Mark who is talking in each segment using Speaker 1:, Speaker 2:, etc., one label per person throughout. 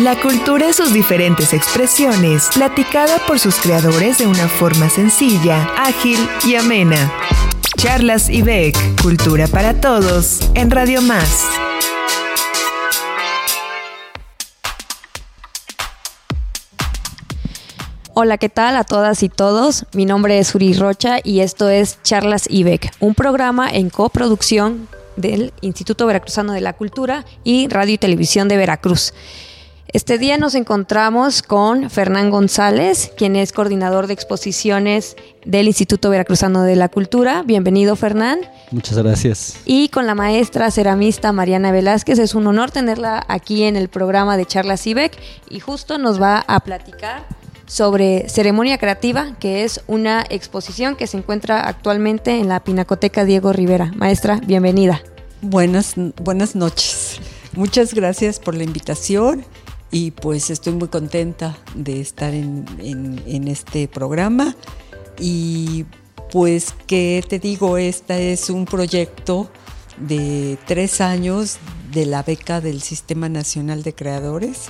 Speaker 1: La cultura y sus diferentes expresiones, platicada por sus creadores de una forma sencilla, ágil y amena. Charlas y Beck, Cultura para Todos, en Radio Más.
Speaker 2: Hola, ¿qué tal a todas y todos? Mi nombre es Uri Rocha y esto es Charlas IBEC, un programa en coproducción del Instituto Veracruzano de la Cultura y Radio y Televisión de Veracruz. Este día nos encontramos con Fernán González, quien es coordinador de exposiciones del Instituto Veracruzano de la Cultura. Bienvenido, Fernán.
Speaker 3: Muchas gracias.
Speaker 2: Y con la maestra ceramista Mariana Velázquez. Es un honor tenerla aquí en el programa de Charlas IBEC y justo nos va a platicar sobre Ceremonia Creativa, que es una exposición que se encuentra actualmente en la Pinacoteca Diego Rivera. Maestra, bienvenida.
Speaker 4: Buenas, buenas noches. Muchas gracias por la invitación y pues estoy muy contenta de estar en, este programa y pues que te digo, este es un proyecto de tres años de la beca del Sistema Nacional de Creadores.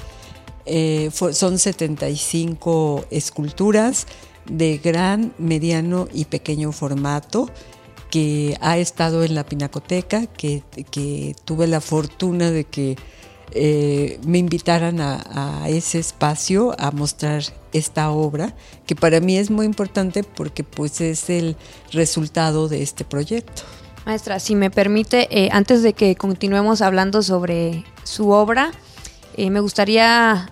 Speaker 4: Eh, son 75 esculturas de gran, mediano y pequeño formato que ha estado en la Pinacoteca, que, que tuve la fortuna de que eh, me invitaran a, ese espacio a mostrar esta obra, que para mí es muy importante porque pues es el resultado de este proyecto.
Speaker 2: Maestra, si me permite, eh, antes de que continuemos hablando sobre su obra, eh, me gustaría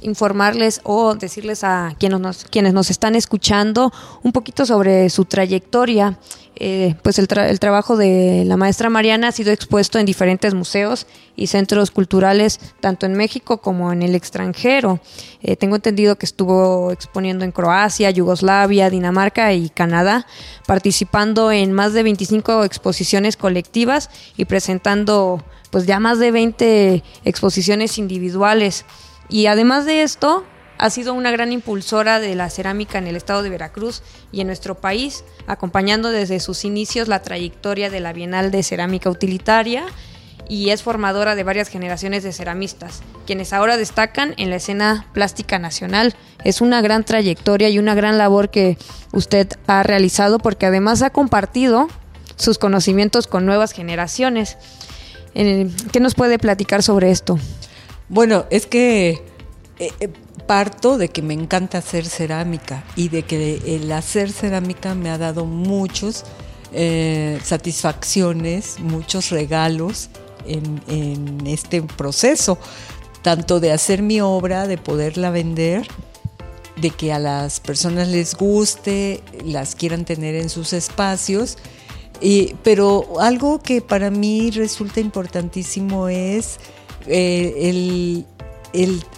Speaker 2: informarles o decirles a quienes nos, quienes nos están escuchando un poquito sobre su trayectoria. Eh, pues el, trabajo de la maestra Mariana ha sido expuesto en diferentes museos y centros culturales, tanto en México como en el extranjero. Eh, tengo entendido que estuvo exponiendo en Croacia, Yugoslavia, Dinamarca y Canadá, participando en más de 25 exposiciones colectivas y presentando pues ya más de 20 exposiciones individuales. Y además de esto, ha sido una gran impulsora de la cerámica en el estado de Veracruz y en nuestro país, acompañando desde sus inicios la trayectoria de la Bienal de Cerámica Utilitaria y es formadora de varias generaciones de ceramistas, quienes ahora destacan en la escena plástica nacional. Es una gran trayectoria y una gran labor que usted ha realizado porque además ha compartido sus conocimientos con nuevas generaciones. Eh, ¿Qué nos puede platicar sobre esto?
Speaker 4: Bueno, es que eh, eh, parto de que me encanta hacer cerámica y de que el hacer cerámica me ha dado muchas eh, satisfacciones, muchos regalos en, este proceso, tanto de hacer mi obra, de poderla vender, de que a las personas les guste, las quieran tener en sus espacios. Y, pero algo que para mí resulta importantísimo es el,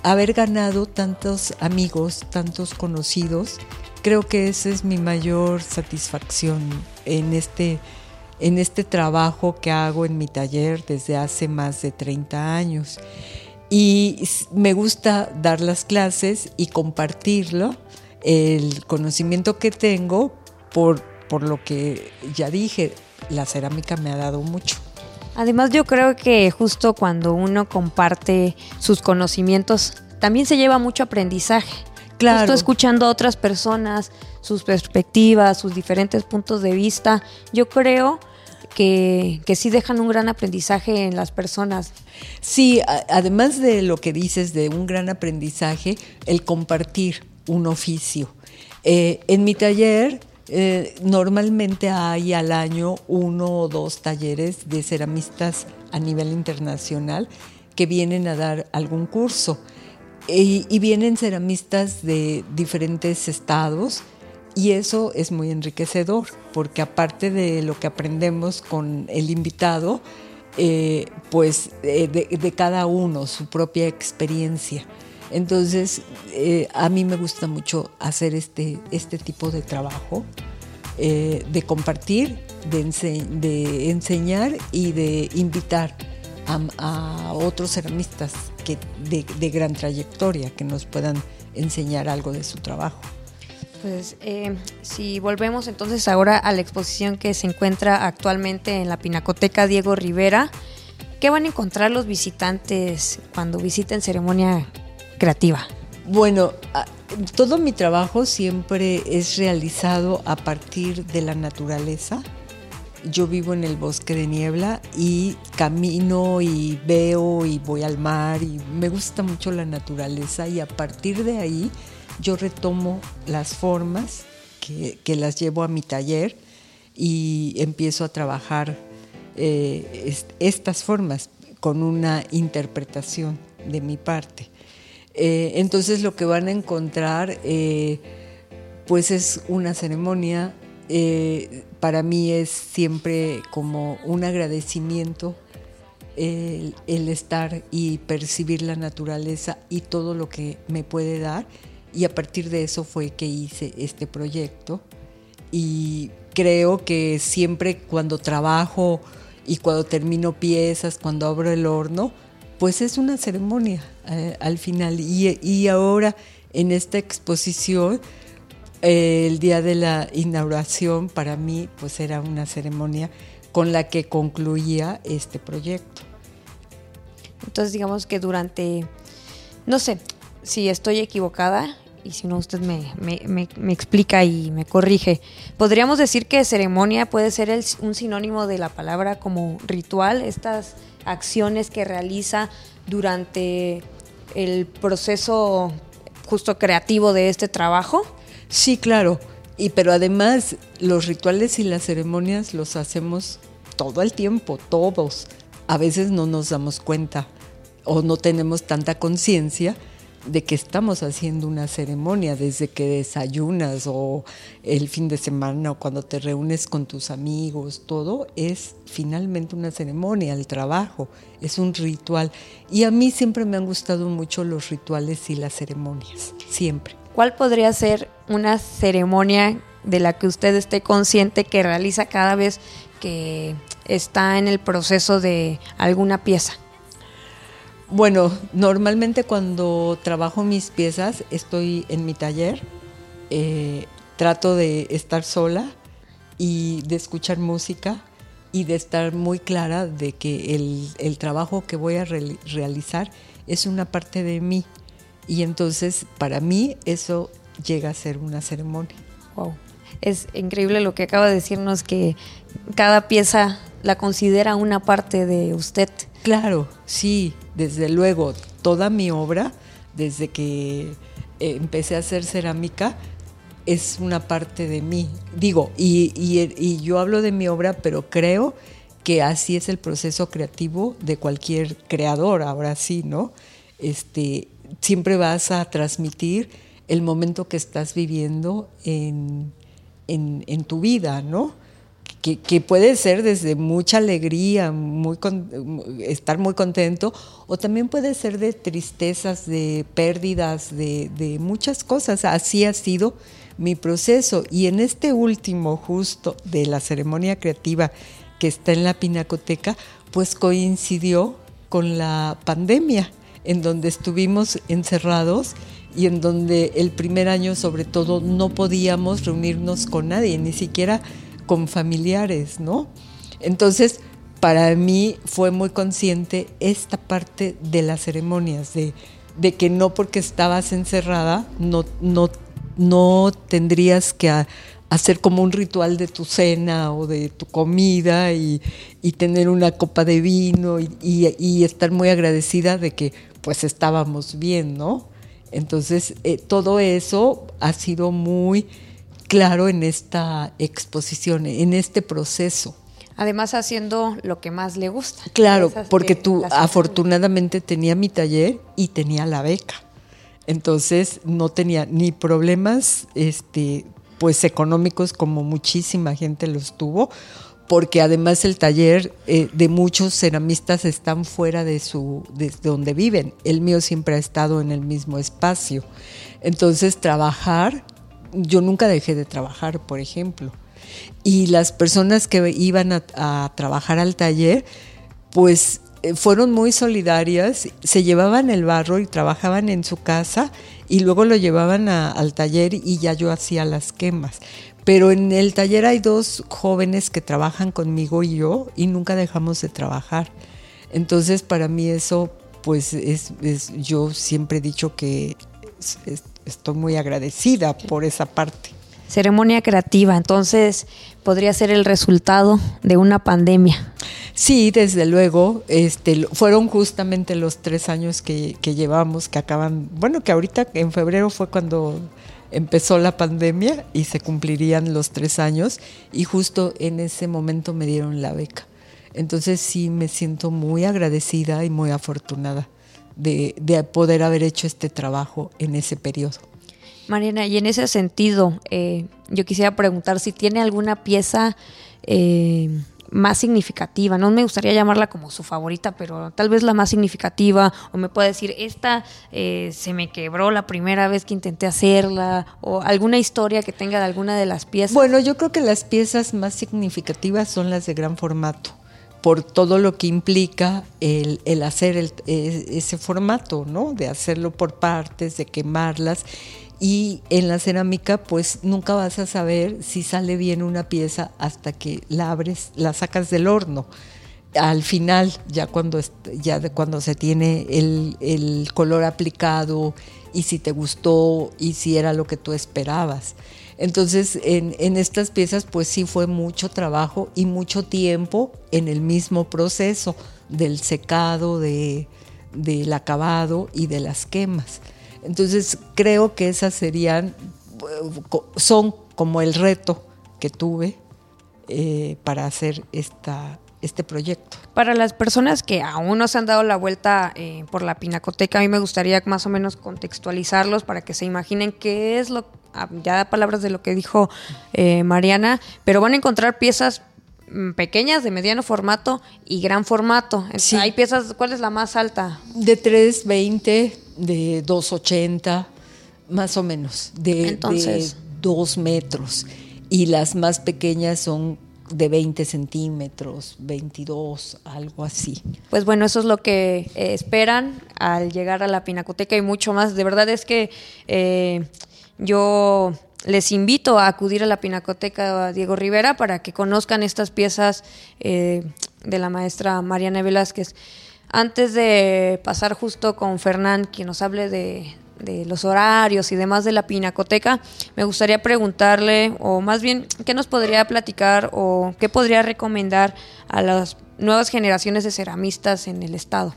Speaker 4: haber ganado tantos amigos, tantos conocidos, creo que esa es mi mayor satisfacción en este, en este trabajo que hago en mi taller desde hace más de 30 años. Y me gusta dar las clases y compartirlo, el conocimiento que tengo, por, por lo que ya dije, la cerámica me ha dado mucho.
Speaker 2: Además yo creo que justo cuando uno comparte sus conocimientos, también se lleva mucho aprendizaje. Claro. Justo escuchando a otras personas, sus perspectivas, sus diferentes puntos de vista, yo creo que, que, sí dejan un gran aprendizaje en las personas.
Speaker 4: Sí, además de lo que dices de un gran aprendizaje, el compartir un oficio. Eh, en mi taller eh, normalmente hay al año uno o dos talleres de ceramistas a nivel internacional que vienen a dar algún curso. Y, vienen ceramistas de diferentes estados y eso es muy enriquecedor porque aparte de lo que aprendemos con el invitado, eh, pues eh, de, cada uno su propia experiencia. Entonces, eh, a mí me gusta mucho hacer este, este tipo de trabajo, eh, de compartir, de, enseñar y de invitar a, otros ceramistas que, de, gran trayectoria que nos puedan enseñar algo de su trabajo.
Speaker 2: Pues eh, si volvemos entonces ahora a la exposición que se encuentra actualmente en la Pinacoteca Diego Rivera, ¿qué van a encontrar los visitantes cuando visiten ceremonia creativa?
Speaker 4: Bueno, todo mi trabajo siempre es realizado a partir de la naturaleza. Yo vivo en el bosque de niebla y camino y veo y voy al mar y me gusta mucho la naturaleza y a partir de ahí yo retomo las formas que, las llevo a mi taller y empiezo a trabajar eh, estas formas con una interpretación de mi parte. Eh, entonces lo que van a encontrar eh, pues es una ceremonia, para mí es siempre como un agradecimiento el, estar y percibir la naturaleza y todo lo que me puede dar. Y a partir de eso fue que hice este proyecto. Y creo que siempre cuando trabajo y cuando termino piezas, cuando abro el horno, pues es una ceremonia eh, al final. Y, ahora en esta exposición, eh, el día de la inauguración para mí pues era una ceremonia con la que concluía este proyecto.
Speaker 2: Entonces digamos que durante, no sé si estoy equivocada, y si no usted me, explica y me corrige. ¿Podríamos decir que ceremonia puede ser un sinónimo de la palabra como ritual, estas acciones que realiza durante el proceso justo creativo de este trabajo?
Speaker 4: Sí, claro. Y pero además los rituales y las ceremonias los hacemos todo el tiempo, todos. A veces no nos damos cuenta o no tenemos tanta conciencia de que estamos haciendo una ceremonia desde que desayunas o el fin de semana o cuando te reúnes con tus amigos, todo es finalmente una ceremonia, el trabajo, es un ritual. Y a mí siempre me han gustado mucho los rituales y las ceremonias, siempre.
Speaker 2: ¿Cuál podría ser una ceremonia de la que usted esté consciente que realiza cada vez que está en el proceso de alguna pieza?
Speaker 4: Bueno, normalmente cuando trabajo mis piezas estoy en mi taller, eh, trato de estar sola y de escuchar música y de estar muy clara de que el, trabajo que voy a realizar es una parte de mí y entonces para mí eso llega a ser una ceremonia.
Speaker 2: Wow. Es increíble lo que acaba de decirnos que cada pieza la considera una parte de usted.
Speaker 4: Claro, sí, desde luego, toda mi obra, desde que eh, empecé a hacer cerámica, es una parte de mí. Digo, y, yo hablo de mi obra, pero creo que así es el proceso creativo de cualquier creador, ahora sí, ¿no? Este, siempre vas a transmitir el momento que estás viviendo en, en tu vida, ¿no? Que, puede ser desde mucha alegría, estar muy contento, o también puede ser de tristezas, de pérdidas, de muchas cosas. Así ha sido mi proceso. Y en este último, justo de la ceremonia creativa que está en la Pinacoteca, pues coincidió con la pandemia, en donde estuvimos encerrados y en donde el primer año sobre todo no podíamos reunirnos con nadie, ni siquiera con familiares, ¿no? Entonces, para mí fue muy consciente esta parte de las ceremonias, de, que no porque estabas encerrada, no, no, no tendrías que hacer como un ritual de tu cena o de tu comida y, tener una copa de vino y, estar muy agradecida de que pues estábamos bien, ¿no? Entonces, eh, todo eso ha sido muy claro en esta exposición, en este proceso.
Speaker 2: Además haciendo lo que más le gusta.
Speaker 4: Claro, porque tú afortunadamente tenía mi taller y tenía la beca. Entonces no tenía ni problemas este, pues económicos como muchísima gente los tuvo, porque además el taller eh, de muchos ceramistas están fuera de su de donde viven. El mío siempre ha estado en el mismo espacio. Entonces trabajar yo nunca dejé de trabajar, por ejemplo. Y las personas que iban a, trabajar al taller, pues eh, fueron muy solidarias, se llevaban el barro y trabajaban en su casa y luego lo llevaban al taller y ya yo hacía las quemas. Pero en el taller hay dos jóvenes que trabajan conmigo y yo y nunca dejamos de trabajar. Entonces para mí eso pues es, yo siempre he dicho que estoy muy agradecida por esa parte.
Speaker 2: Ceremonia creativa, entonces podría ser el resultado de una pandemia.
Speaker 4: Sí, desde luego, este, fueron justamente los tres años que, que llevamos, que acaban, bueno, que ahorita en febrero fue cuando empezó la pandemia y se cumplirían los tres años y justo en ese momento me dieron la beca. Entonces sí me siento muy agradecida y muy afortunada de, poder haber hecho este trabajo en ese periodo.
Speaker 2: Mariana, y en ese sentido, eh, yo quisiera preguntar si tiene alguna pieza eh, más significativa. No me gustaría llamarla como su favorita, pero tal vez la más significativa. O me puede decir, esta eh, se me quebró la primera vez que intenté hacerla. O alguna historia que tenga de alguna de las piezas.
Speaker 4: Bueno, yo creo que las piezas más significativas son las de gran formato por todo lo que implica el, el hacer el, ese formato, ¿no? De hacerlo por partes, de quemarlas y en la cerámica pues nunca vas a saber si sale bien una pieza hasta que la abres, la sacas del horno. Al final, ya cuando, ya cuando se tiene el, el color aplicado y si te gustó y si era lo que tú esperabas. Entonces, en, en, estas piezas, pues sí fue mucho trabajo y mucho tiempo en el mismo proceso del secado, de, del acabado y de las quemas. Entonces creo que esas serían, son como el reto que tuve eh, para hacer esta, este proyecto.
Speaker 2: Para las personas que aún no se han dado la vuelta eh, por la pinacoteca, a mí me gustaría más o menos contextualizarlos para que se imaginen qué es lo, ah, ya palabras de lo que dijo eh, Mariana, pero van a encontrar piezas mm, pequeñas, de mediano formato y gran formato. Hay piezas, ¿cuál es la más alta?
Speaker 4: De 320 de 2,80, más o menos, de, 2 metros. Y las más pequeñas son de 20 centímetros, 22, algo así.
Speaker 2: Pues bueno, eso es lo que eh, esperan al llegar a la Pinacoteca y mucho más. De verdad es que eh, yo les invito a acudir a la Pinacoteca Diego Rivera para que conozcan estas piezas eh, de la maestra Mariana Velázquez. Antes de pasar justo con Fernán, quien nos hable de, los horarios y demás de la pinacoteca, me gustaría preguntarle, o más bien, ¿qué nos podría platicar o qué podría recomendar a las nuevas generaciones de ceramistas en el Estado?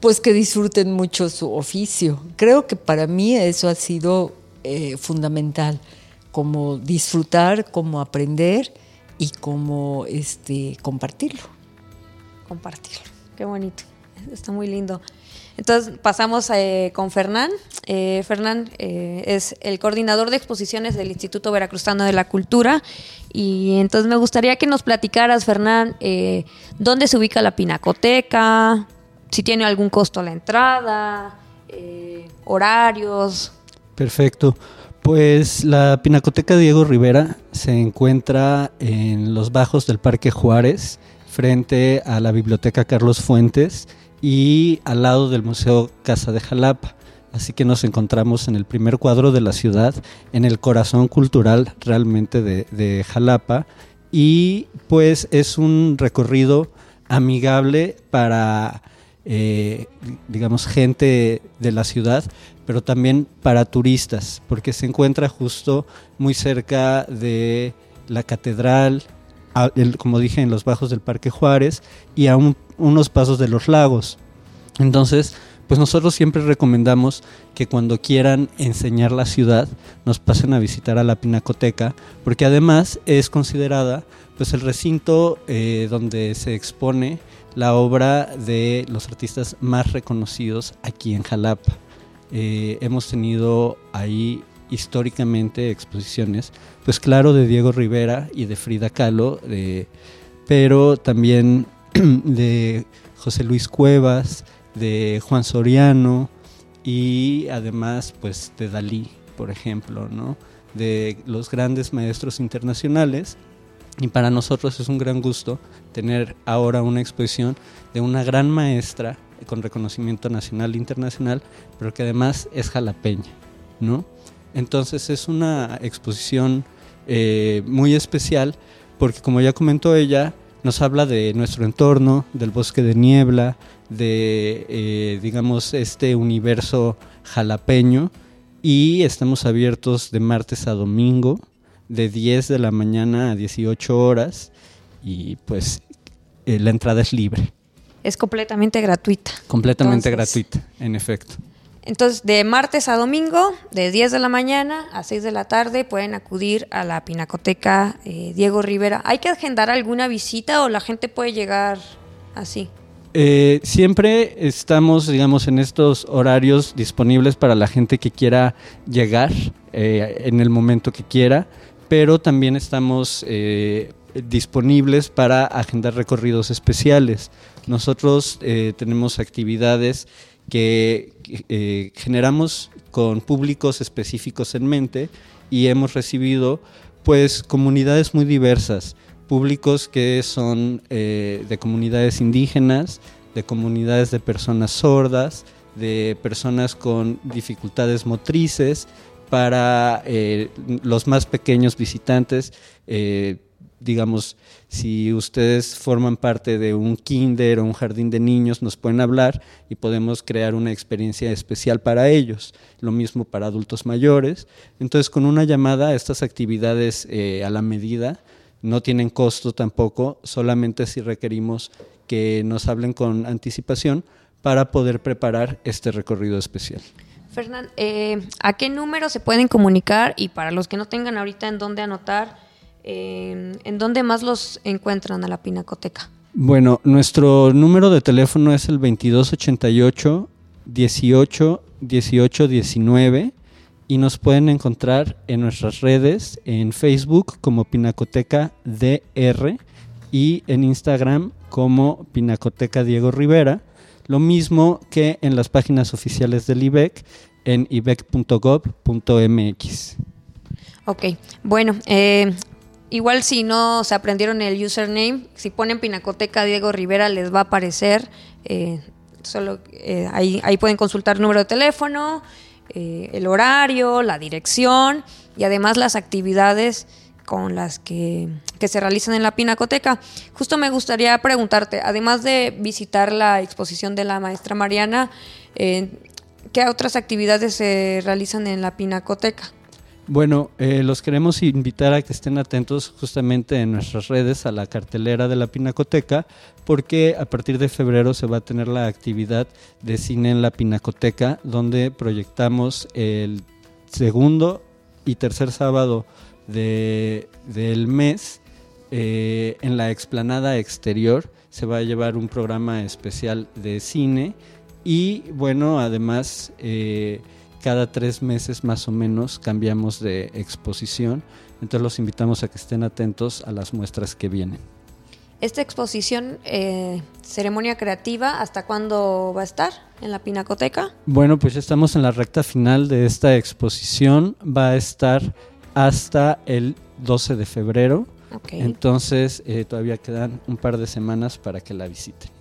Speaker 4: Pues que disfruten mucho su oficio. Creo que para mí eso ha sido eh, fundamental, como disfrutar, como aprender y como este, compartirlo.
Speaker 2: Compartirlo. Qué bonito, está muy lindo. Entonces pasamos eh, con Fernán. Eh, Fernán eh, es el coordinador de exposiciones del Instituto Veracruzano de la Cultura. Y entonces me gustaría que nos platicaras, Fernán, dónde se ubica la pinacoteca, si tiene algún costo la entrada, horarios.
Speaker 3: Perfecto. Pues la Pinacoteca Diego Rivera se encuentra en los bajos del Parque Juárez frente a la Biblioteca Carlos Fuentes y al lado del Museo Casa de Jalapa. Así que nos encontramos en el primer cuadro de la ciudad, en el corazón cultural realmente de, Jalapa. Y pues es un recorrido amigable para, eh, digamos, gente de la ciudad, pero también para turistas, porque se encuentra justo muy cerca de la catedral, como dije, en los bajos del Parque Juárez y a unos pasos de los lagos. Entonces, pues nosotros siempre recomendamos que cuando quieran enseñar la ciudad nos pasen a visitar a la Pinacoteca, porque además es considerada pues el recinto eh, donde se expone la obra de los artistas más reconocidos aquí en Jalapa. Eh, hemos tenido ahí históricamente exposiciones, pues claro, de Diego Rivera y de Frida Kahlo, pero también de José Luis Cuevas, de Juan Soriano y además pues de Dalí, por ejemplo, ¿no? de los grandes maestros internacionales. Y para nosotros es un gran gusto tener ahora una exposición de una gran maestra con reconocimiento nacional e internacional, pero que además es jalapeña, ¿no? Entonces es una exposición eh, muy especial porque como ya comentó ella, nos habla de nuestro entorno, del bosque de niebla, de, eh, digamos, este universo jalapeño y estamos abiertos de martes a domingo, de 10 de la mañana a 18 horas y pues eh, la entrada es libre.
Speaker 2: Es completamente gratuita.
Speaker 3: Completamente gratuita, en efecto.
Speaker 2: Entonces, de martes a domingo, de 10 de la mañana a 6 de la tarde, pueden acudir a la Pinacoteca eh, Diego Rivera. ¿Hay que agendar alguna visita o la gente puede llegar así?
Speaker 3: Eh, siempre estamos, digamos, en estos horarios disponibles para la gente que quiera llegar eh, en el momento que quiera, pero también estamos disponibles para agendar recorridos especiales. Nosotros tenemos actividades que eh, generamos con públicos específicos en mente y hemos recibido pues comunidades muy diversas, públicos que son eh, de comunidades indígenas, de comunidades de personas sordas, de personas con dificultades motrices, para eh, los más pequeños visitantes, digamos, si ustedes forman parte de un kinder o un jardín de niños, nos pueden hablar y podemos crear una experiencia especial para ellos. Lo mismo para adultos mayores. Entonces, con una llamada, estas actividades eh, a la medida no tienen costo tampoco, solamente si requerimos que nos hablen con anticipación para poder preparar este recorrido especial.
Speaker 2: Fernán, eh, ¿a qué número se pueden comunicar? Y para los que no tengan ahorita en dónde anotar, ¿en dónde más los encuentran a la Pinacoteca?
Speaker 3: Bueno, nuestro número de teléfono es el 2288 18 18 19 y nos pueden encontrar en nuestras redes en Facebook como Pinacoteca DR y en Instagram como Pinacoteca Diego Rivera, lo mismo que en las páginas oficiales del IBEC en ibec.gov.mx.
Speaker 2: Ok, bueno, eh, Igual si no se aprendieron el username, si ponen Pinacoteca Diego Rivera les va a aparecer. Eh, solo eh, ahí, ahí, pueden consultar el número de teléfono, eh, el horario, la dirección y además las actividades con las que, que, se realizan en la Pinacoteca. Justo me gustaría preguntarte, además de visitar la exposición de la maestra Mariana, ¿qué otras actividades se realizan en la Pinacoteca?
Speaker 3: Bueno, eh, los queremos invitar a que estén atentos justamente en nuestras redes a la cartelera de la Pinacoteca, porque a partir de febrero se va a tener la actividad de cine en la Pinacoteca, donde proyectamos el segundo y tercer sábado del mes eh, en la explanada exterior. Se va a llevar un programa especial de cine y bueno, además... Eh, cada tres meses más o menos cambiamos de exposición, entonces los invitamos a que estén atentos a las muestras que vienen.
Speaker 2: Esta exposición, eh, ceremonia creativa, ¿hasta cuándo va a estar en la Pinacoteca?
Speaker 3: Bueno, pues ya estamos en la recta final de esta exposición, va a estar hasta el 12 de febrero, entonces eh, todavía quedan un par de semanas para que la visiten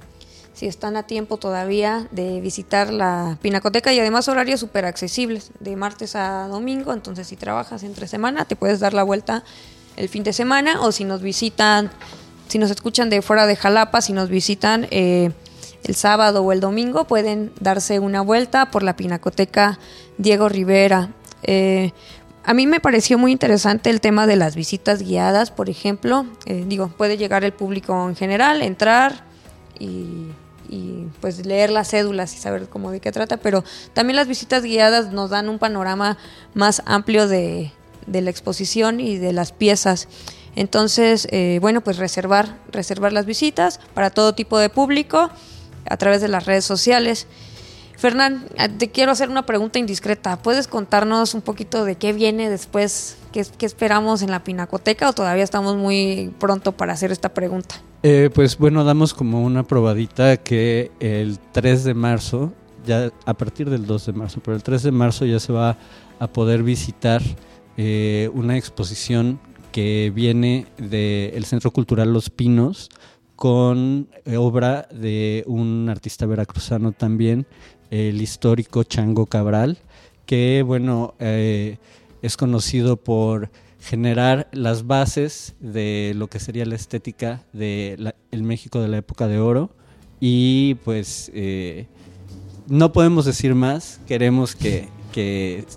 Speaker 2: si están a tiempo todavía de visitar la Pinacoteca y además horarios súper accesibles, de martes a domingo, entonces si trabajas entre semana te puedes dar la vuelta el fin de semana o si nos visitan, si nos escuchan de fuera de Jalapa, si nos visitan eh, el sábado o el domingo, pueden darse una vuelta por la Pinacoteca Diego Rivera. Eh, a mí me pareció muy interesante el tema de las visitas guiadas, por ejemplo. Eh, digo, puede llegar el público en general, entrar y y pues leer las cédulas y saber cómo de qué trata, pero también las visitas guiadas nos dan un panorama más amplio de, la exposición y de las piezas. Entonces, eh, bueno, pues reservar, reservar las visitas para todo tipo de público a través de las redes sociales. Fernán, eh, te quiero hacer una pregunta indiscreta. ¿Puedes contarnos un poquito de qué viene después? ¿Qué, qué esperamos en la Pinacoteca o todavía estamos muy pronto para hacer esta pregunta?
Speaker 3: Eh, pues bueno, damos como una probadita que el 3 de marzo, ya a partir del 2 de marzo, pero el 3 de marzo ya se va a poder visitar eh, una exposición que viene del Centro Cultural Los Pinos con eh, obra de un artista veracruzano también, el histórico Chango Cabral, que bueno, es conocido por generar las bases de lo que sería la estética del el México de la época de oro y pues eh, no podemos decir más, queremos que,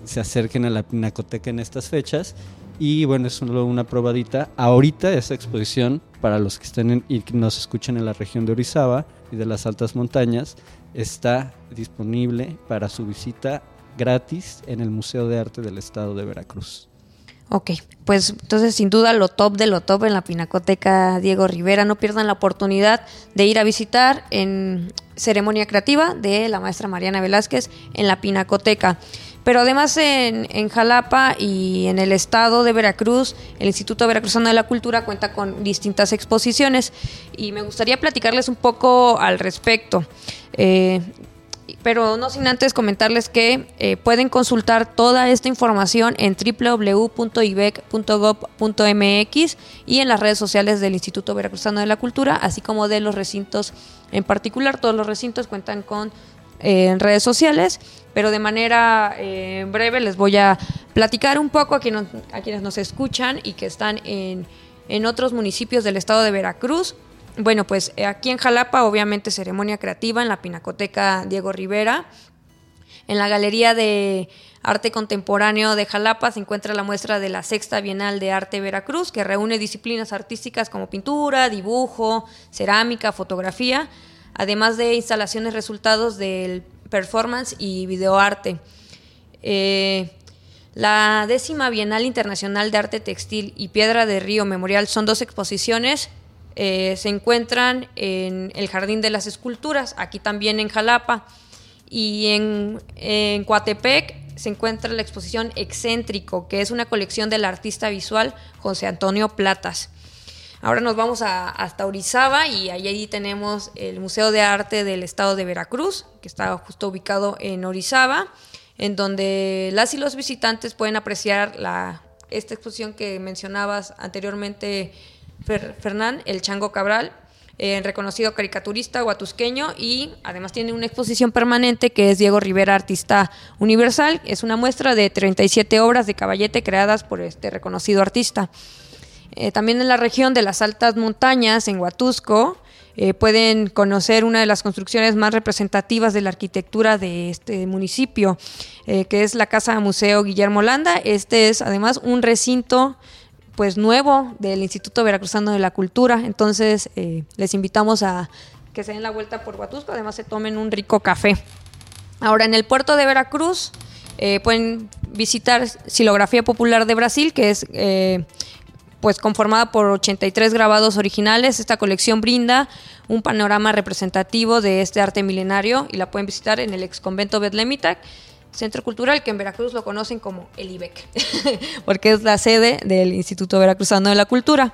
Speaker 3: se acerquen a la Pinacoteca en estas fechas y bueno, es solo una probadita. Ahorita esa exposición, para los que estén y nos escuchan en la región de Orizaba y de las altas montañas, está disponible para su visita gratis en el Museo de Arte del Estado de Veracruz.
Speaker 2: Ok, pues entonces sin duda lo top de lo top en la Pinacoteca Diego Rivera. No pierdan la oportunidad de ir a visitar en ceremonia creativa de la maestra Mariana Velázquez en la Pinacoteca. Pero además en, en, Jalapa y en el estado de Veracruz, el Instituto Veracruzano de la Cultura cuenta con distintas exposiciones y me gustaría platicarles un poco al respecto. Eh, pero no sin antes comentarles que eh, pueden consultar toda esta información en www.ibec.gov.mx y en las redes sociales del Instituto Veracruzano de la Cultura, así como de los recintos en particular. Todos los recintos cuentan con eh, redes sociales, pero de manera eh, breve les voy a platicar un poco a quienes, a quienes nos escuchan y que están en, en otros municipios del estado de Veracruz. Bueno, pues eh, aquí en Jalapa, obviamente, ceremonia creativa en la Pinacoteca Diego Rivera. En la Galería de Arte Contemporáneo de Jalapa se encuentra la muestra de la Sexta Bienal de Arte Veracruz, que reúne disciplinas artísticas como pintura, dibujo, cerámica, fotografía, además de instalaciones resultados del performance y videoarte. Eh, la décima Bienal Internacional de Arte Textil y Piedra de Río Memorial son dos exposiciones eh, se encuentran en el Jardín de las Esculturas, aquí también en Jalapa. Y en, en Coatepec se encuentra la exposición Excéntrico, que es una colección del artista visual José Antonio Platas. Ahora nos vamos a, hasta Orizaba y allí tenemos el Museo de Arte del Estado de Veracruz, que está justo ubicado en Orizaba, en donde las y los visitantes pueden apreciar la, esta exposición que mencionabas anteriormente, Fernán, el Chango Cabral, eh, reconocido caricaturista guatusqueño y además tiene una exposición permanente que es Diego Rivera, artista universal. Es una muestra de 37 obras de caballete creadas por este reconocido artista. Eh, también en la región de las altas montañas, en Huatusco, eh, pueden conocer una de las construcciones más representativas de la arquitectura de este municipio, que es la Casa Museo Guillermo Landa. Este es además un recinto pues nuevo del Instituto Veracruzano de la Cultura. Entonces eh, les invitamos a que se den la vuelta por Huatusco, además se tomen un rico café. Ahora en el puerto de Veracruz eh, pueden visitar Silografía Popular de Brasil, que es eh, pues conformada por 83 grabados originales. Esta colección brinda un panorama representativo de este arte milenario y la pueden visitar en el ex convento Betlemitac Centro Cultural, que en Veracruz lo conocen como el IBEC, porque es la sede del Instituto Veracruzano de la Cultura.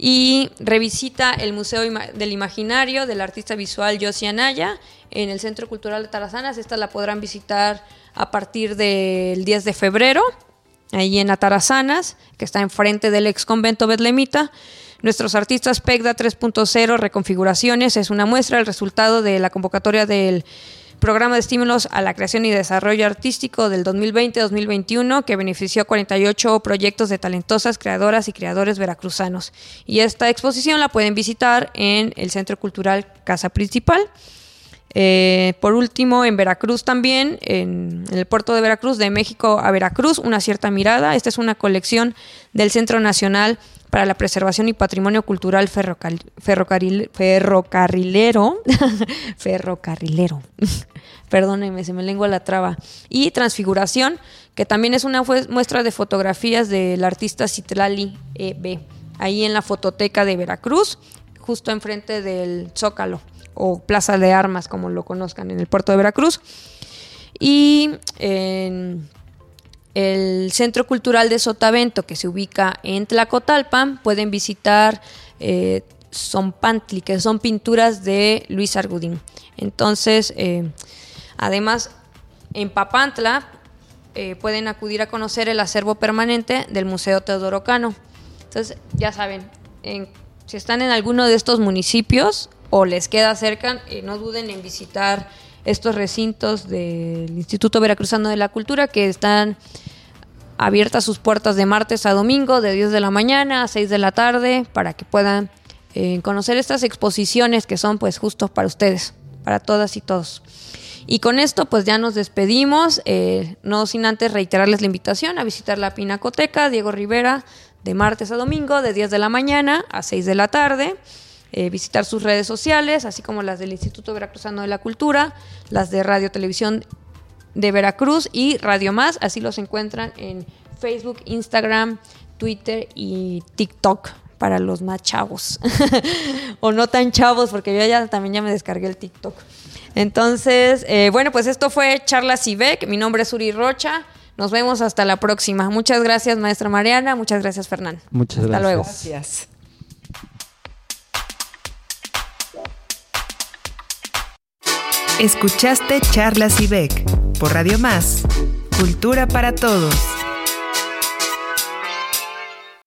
Speaker 2: Y revisita el Museo del Imaginario del artista visual Yossi Anaya en el Centro Cultural de Tarazanas. Esta la podrán visitar a partir del 10 de febrero, ahí en Atarazanas, que está enfrente del ex convento Betlemita. Nuestros artistas PECDA 3.0 Reconfiguraciones es una muestra, el resultado de la convocatoria del programa de estímulos a la creación y desarrollo artístico del 2020-2021 que benefició a 48 proyectos de talentosas creadoras y creadores veracruzanos. Y esta exposición la pueden visitar en el Centro Cultural Casa Principal. Eh, por último, en Veracruz también, en, el puerto de Veracruz, de México a Veracruz, una cierta mirada. Esta es una colección del Centro Nacional para la Preservación y Patrimonio Cultural ferrocarrilero, ferrocarrilero, perdónenme, se me lengua la traba, y Transfiguración, que también es una muestra de fotografías del artista Citlali E.B., ahí en la fototeca de Veracruz, justo enfrente del Zócalo, o Plaza de Armas, como lo conozcan, en el puerto de Veracruz. Y en el Centro Cultural de Sotavento, que se ubica en Tlacotalpan, pueden visitar eh, que son pinturas de Luis Argudín. Entonces, eh, además, en Papantla eh, pueden acudir a conocer el acervo permanente del Museo Teodoro Cano. Entonces, ya saben, si están en alguno de estos municipios o les queda cerca, eh, no duden en visitar estos recintos del Instituto Veracruzano de la Cultura que están abiertas sus puertas de martes a domingo, de 10 de la mañana a 6 de la tarde, para que puedan eh, conocer estas exposiciones que son pues justos para ustedes, para todas y todos. Y con esto pues ya nos despedimos, eh, no sin antes reiterarles la invitación a visitar la Pinacoteca Diego Rivera de martes a domingo, de 10 de la mañana a 6 de la tarde. Eh, visitar sus redes sociales, así como las del Instituto Veracruzano de la Cultura, las de Radio Televisión de Veracruz y Radio Más, así los encuentran en Facebook, Instagram, Twitter y TikTok para los más chavos. o no tan chavos, porque yo ya también ya me descargué el TikTok. Entonces, eh, bueno, pues esto fue Charlas Beck. Mi nombre es Uri Rocha. Nos vemos hasta la próxima. Muchas gracias, maestra Mariana. Muchas gracias, Fernán.
Speaker 3: Muchas gracias.
Speaker 2: Hasta luego.
Speaker 4: Gracias.
Speaker 1: Escuchaste Charlas Beck por Radio Más. Cultura para todos.